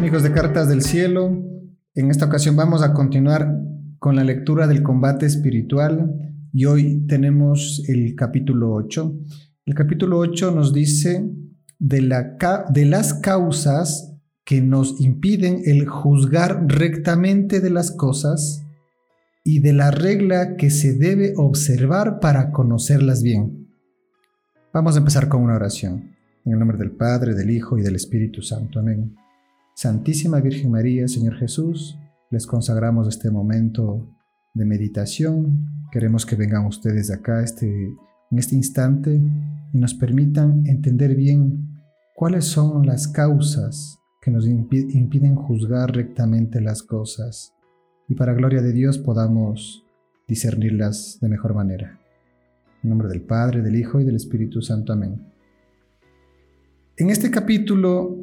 amigos de Cartas del Cielo. En esta ocasión vamos a continuar con la lectura del combate espiritual y hoy tenemos el capítulo 8. El capítulo 8 nos dice de, de las causas que nos impiden el juzgar rectamente de las cosas y de la regla que se debe observar para conocerlas bien. Vamos a empezar con una oración. En el nombre del Padre, del Hijo y del Espíritu Santo. Amén. Santísima Virgen María, Señor Jesús, les consagramos este momento de meditación. Queremos que vengan ustedes acá este, en este instante y nos permitan entender bien cuáles son las causas que nos impiden juzgar rectamente las cosas y para gloria de Dios podamos discernirlas de mejor manera. En nombre del Padre, del Hijo y del Espíritu Santo. Amén. En este capítulo,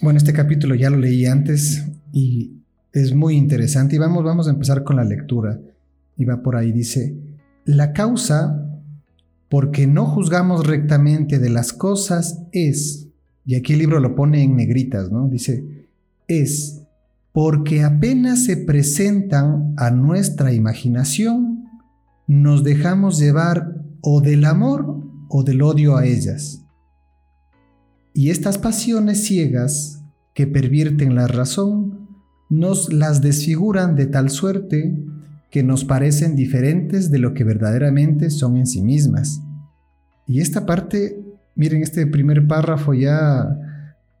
bueno, este capítulo ya lo leí antes y es muy interesante y vamos, vamos a empezar con la lectura. Y va por ahí, dice, la causa porque no juzgamos rectamente de las cosas es, y aquí el libro lo pone en negritas, ¿no? Dice, es porque apenas se presentan a nuestra imaginación, nos dejamos llevar o del amor o del odio a ellas. Y estas pasiones ciegas que pervierten la razón nos las desfiguran de tal suerte que nos parecen diferentes de lo que verdaderamente son en sí mismas. Y esta parte, miren, este primer párrafo ya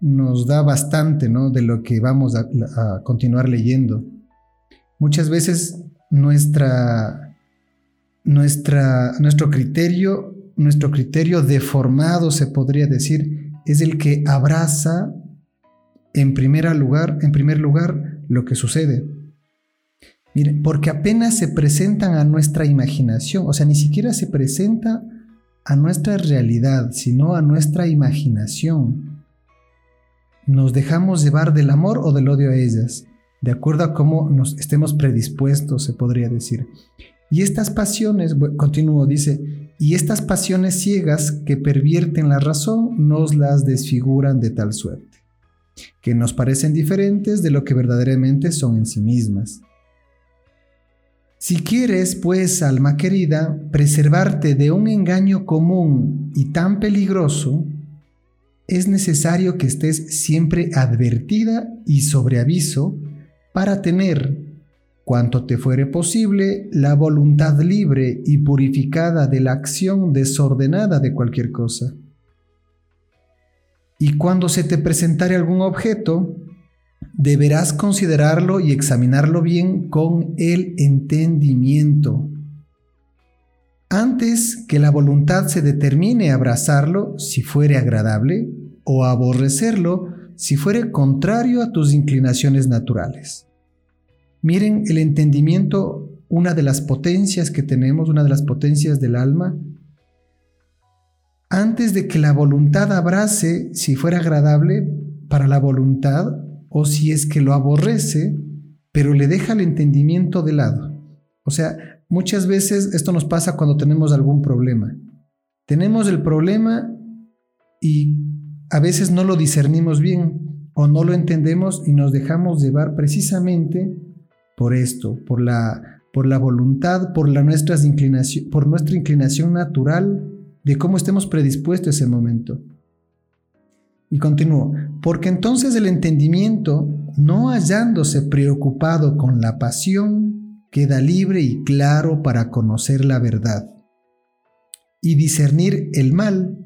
nos da bastante ¿no? de lo que vamos a, continuar leyendo. Muchas veces nuestra, nuestra, nuestro criterio, nuestro criterio deformado, se podría decir, es el que abraza en, lugar, en primer lugar lo que sucede. Porque apenas se presentan a nuestra imaginación, o sea, ni siquiera se presenta a nuestra realidad, sino a nuestra imaginación. Nos dejamos llevar del amor o del odio a ellas, de acuerdo a cómo nos estemos predispuestos, se podría decir. Y estas pasiones, continúo, dice, y estas pasiones ciegas que pervierten la razón nos las desfiguran de tal suerte, que nos parecen diferentes de lo que verdaderamente son en sí mismas. Si quieres, pues, alma querida, preservarte de un engaño común y tan peligroso, es necesario que estés siempre advertida y sobre aviso para tener cuanto te fuere posible, la voluntad libre y purificada de la acción desordenada de cualquier cosa. Y cuando se te presentare algún objeto, deberás considerarlo y examinarlo bien con el entendimiento. Antes que la voluntad se determine a abrazarlo si fuere agradable o a aborrecerlo si fuere contrario a tus inclinaciones naturales. Miren el entendimiento, una de las potencias que tenemos, una de las potencias del alma. Antes de que la voluntad abrace, si fuera agradable para la voluntad, o si es que lo aborrece, pero le deja el entendimiento de lado. O sea, muchas veces esto nos pasa cuando tenemos algún problema. Tenemos el problema y a veces no lo discernimos bien o no lo entendemos y nos dejamos llevar precisamente por esto, por la, por la voluntad, por, la inclinación, por nuestra inclinación natural de cómo estemos predispuestos a ese momento. Y continúo, porque entonces el entendimiento, no hallándose preocupado con la pasión, queda libre y claro para conocer la verdad y discernir el mal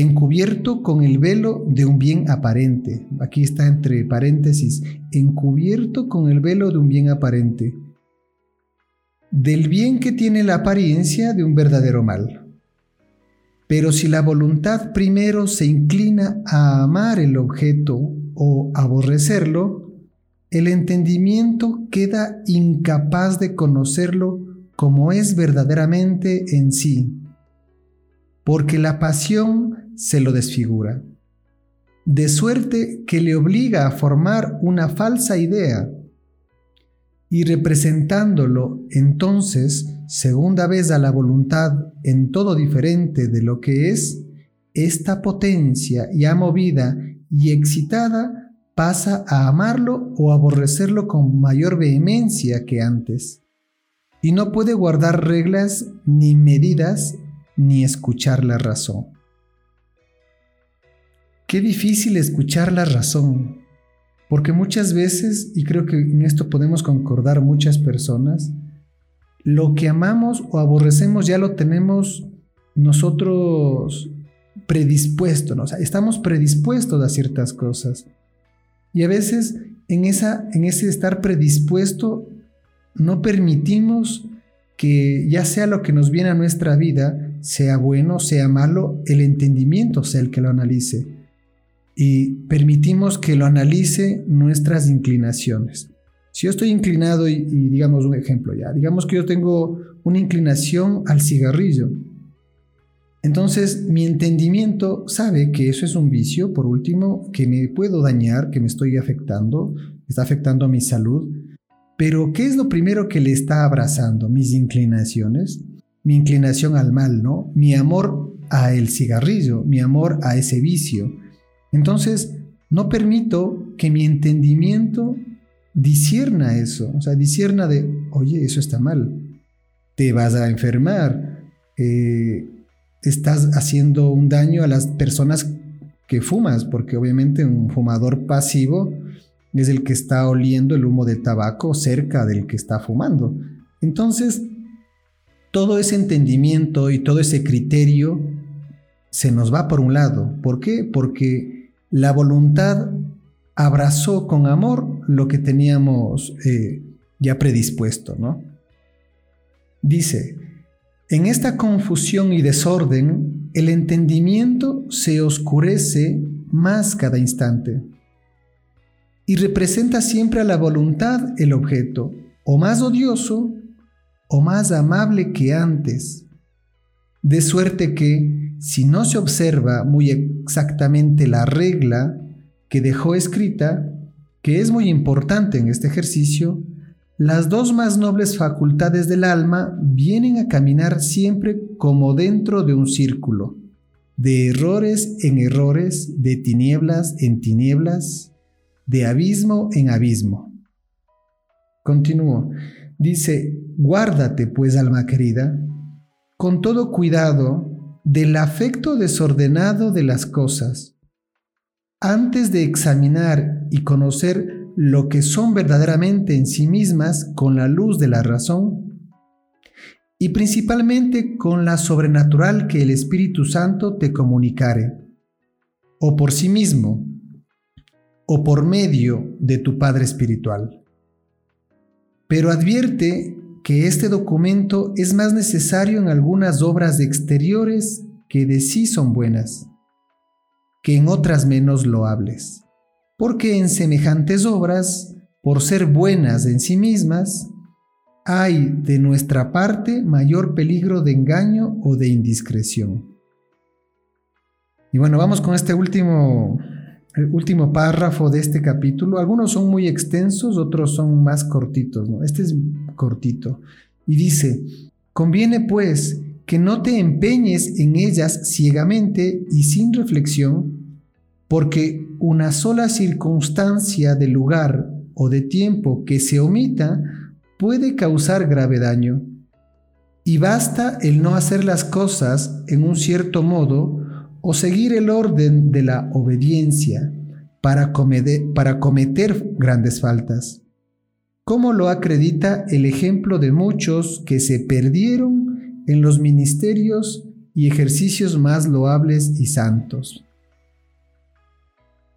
encubierto con el velo de un bien aparente. Aquí está entre paréntesis, encubierto con el velo de un bien aparente. Del bien que tiene la apariencia de un verdadero mal. Pero si la voluntad primero se inclina a amar el objeto o aborrecerlo, el entendimiento queda incapaz de conocerlo como es verdaderamente en sí porque la pasión se lo desfigura, de suerte que le obliga a formar una falsa idea, y representándolo entonces segunda vez a la voluntad en todo diferente de lo que es, esta potencia ya movida y excitada pasa a amarlo o aborrecerlo con mayor vehemencia que antes. Y no puede guardar reglas ni medidas ni escuchar la razón. Qué difícil escuchar la razón, porque muchas veces, y creo que en esto podemos concordar muchas personas, lo que amamos o aborrecemos ya lo tenemos nosotros predispuestos, ¿no? o sea, estamos predispuestos a ciertas cosas. Y a veces en, esa, en ese estar predispuesto no permitimos que ya sea lo que nos viene a nuestra vida, sea bueno, sea malo, el entendimiento sea el que lo analice. Y permitimos que lo analice nuestras inclinaciones. Si yo estoy inclinado y, y, digamos un ejemplo ya, digamos que yo tengo una inclinación al cigarrillo, entonces mi entendimiento sabe que eso es un vicio, por último, que me puedo dañar, que me estoy afectando, está afectando a mi salud, pero ¿qué es lo primero que le está abrazando? Mis inclinaciones, mi inclinación al mal, ¿no? Mi amor a el cigarrillo, mi amor a ese vicio. Entonces, no permito que mi entendimiento disierna eso, o sea, disierna de, oye, eso está mal, te vas a enfermar, eh, estás haciendo un daño a las personas que fumas, porque obviamente un fumador pasivo es el que está oliendo el humo de tabaco cerca del que está fumando. Entonces, todo ese entendimiento y todo ese criterio se nos va por un lado. ¿Por qué? Porque la voluntad abrazó con amor lo que teníamos eh, ya predispuesto, ¿no? Dice, en esta confusión y desorden, el entendimiento se oscurece más cada instante y representa siempre a la voluntad el objeto, o más odioso o más amable que antes. De suerte que, si no se observa muy exactamente la regla que dejó escrita, que es muy importante en este ejercicio, las dos más nobles facultades del alma vienen a caminar siempre como dentro de un círculo, de errores en errores, de tinieblas en tinieblas, de abismo en abismo. Continúo. Dice, guárdate pues, alma querida, con todo cuidado del afecto desordenado de las cosas, antes de examinar y conocer lo que son verdaderamente en sí mismas con la luz de la razón y principalmente con la sobrenatural que el Espíritu Santo te comunicare, o por sí mismo, o por medio de tu Padre Espiritual. Pero advierte que este documento es más necesario en algunas obras exteriores que de sí son buenas, que en otras menos loables porque en semejantes obras, por ser buenas en sí mismas, hay de nuestra parte mayor peligro de engaño o de indiscreción. Y bueno, vamos con este último, último párrafo de este capítulo. Algunos son muy extensos, otros son más cortitos. ¿no? Este es cortito. Y dice, conviene pues que no te empeñes en ellas ciegamente y sin reflexión, porque una sola circunstancia de lugar o de tiempo que se omita puede causar grave daño. Y basta el no hacer las cosas en un cierto modo o seguir el orden de la obediencia para, cometer grandes faltas. Como lo acredita el ejemplo de muchos que se perdieron en los ministerios y ejercicios más loables y santos.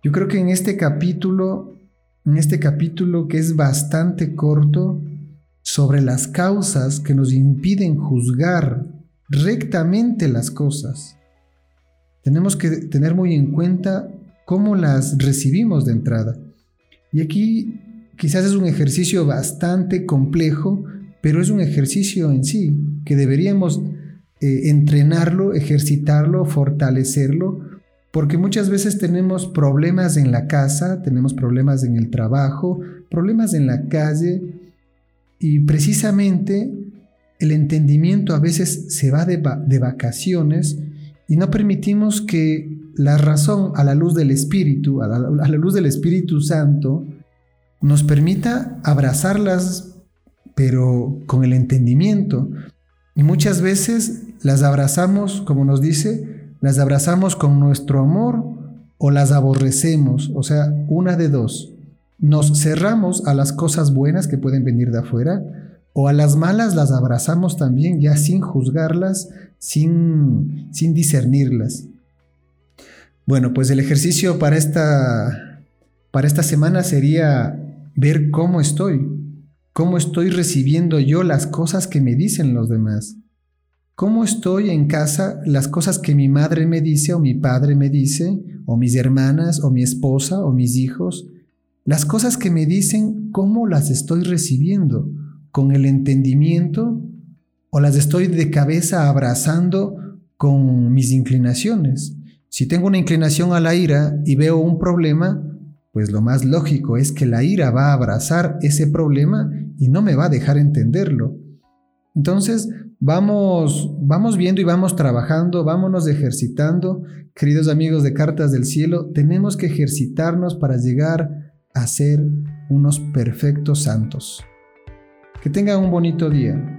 Yo creo que en este capítulo, en este capítulo que es bastante corto, sobre las causas que nos impiden juzgar rectamente las cosas, tenemos que tener muy en cuenta cómo las recibimos de entrada. Y aquí quizás es un ejercicio bastante complejo, pero es un ejercicio en sí, que deberíamos eh, entrenarlo, ejercitarlo, fortalecerlo, porque muchas veces tenemos problemas en la casa, tenemos problemas en el trabajo, problemas en la calle y precisamente el entendimiento a veces se va de, vacaciones y no permitimos que la razón a la luz del Espíritu, a la, luz del Espíritu Santo, nos permita abrazarlas, pero con el entendimiento. Y muchas veces las abrazamos, como nos dice, las abrazamos con nuestro amor o las aborrecemos, o sea, una de dos. Nos cerramos a las cosas buenas que pueden venir de afuera o a las malas las abrazamos también ya sin juzgarlas, sin, sin discernirlas. Bueno, pues el ejercicio para esta, para esta semana sería ver cómo estoy, cómo estoy recibiendo yo las cosas que me dicen los demás. ¿Cómo estoy en casa las cosas que mi madre me dice o mi padre me dice, o mis hermanas o mi esposa o mis hijos? Las cosas que me dicen, ¿cómo las estoy recibiendo? ¿Con el entendimiento o las estoy de cabeza abrazando con mis inclinaciones? Si tengo una inclinación a la ira y veo un problema, pues lo más lógico es que la ira va a abrazar ese problema y no me va a dejar entenderlo. Entonces, vamos, vamos viendo y vamos trabajando, vámonos ejercitando. Queridos amigos de Cartas del Cielo, tenemos que ejercitarnos para llegar a ser unos perfectos santos. Que tengan un bonito día.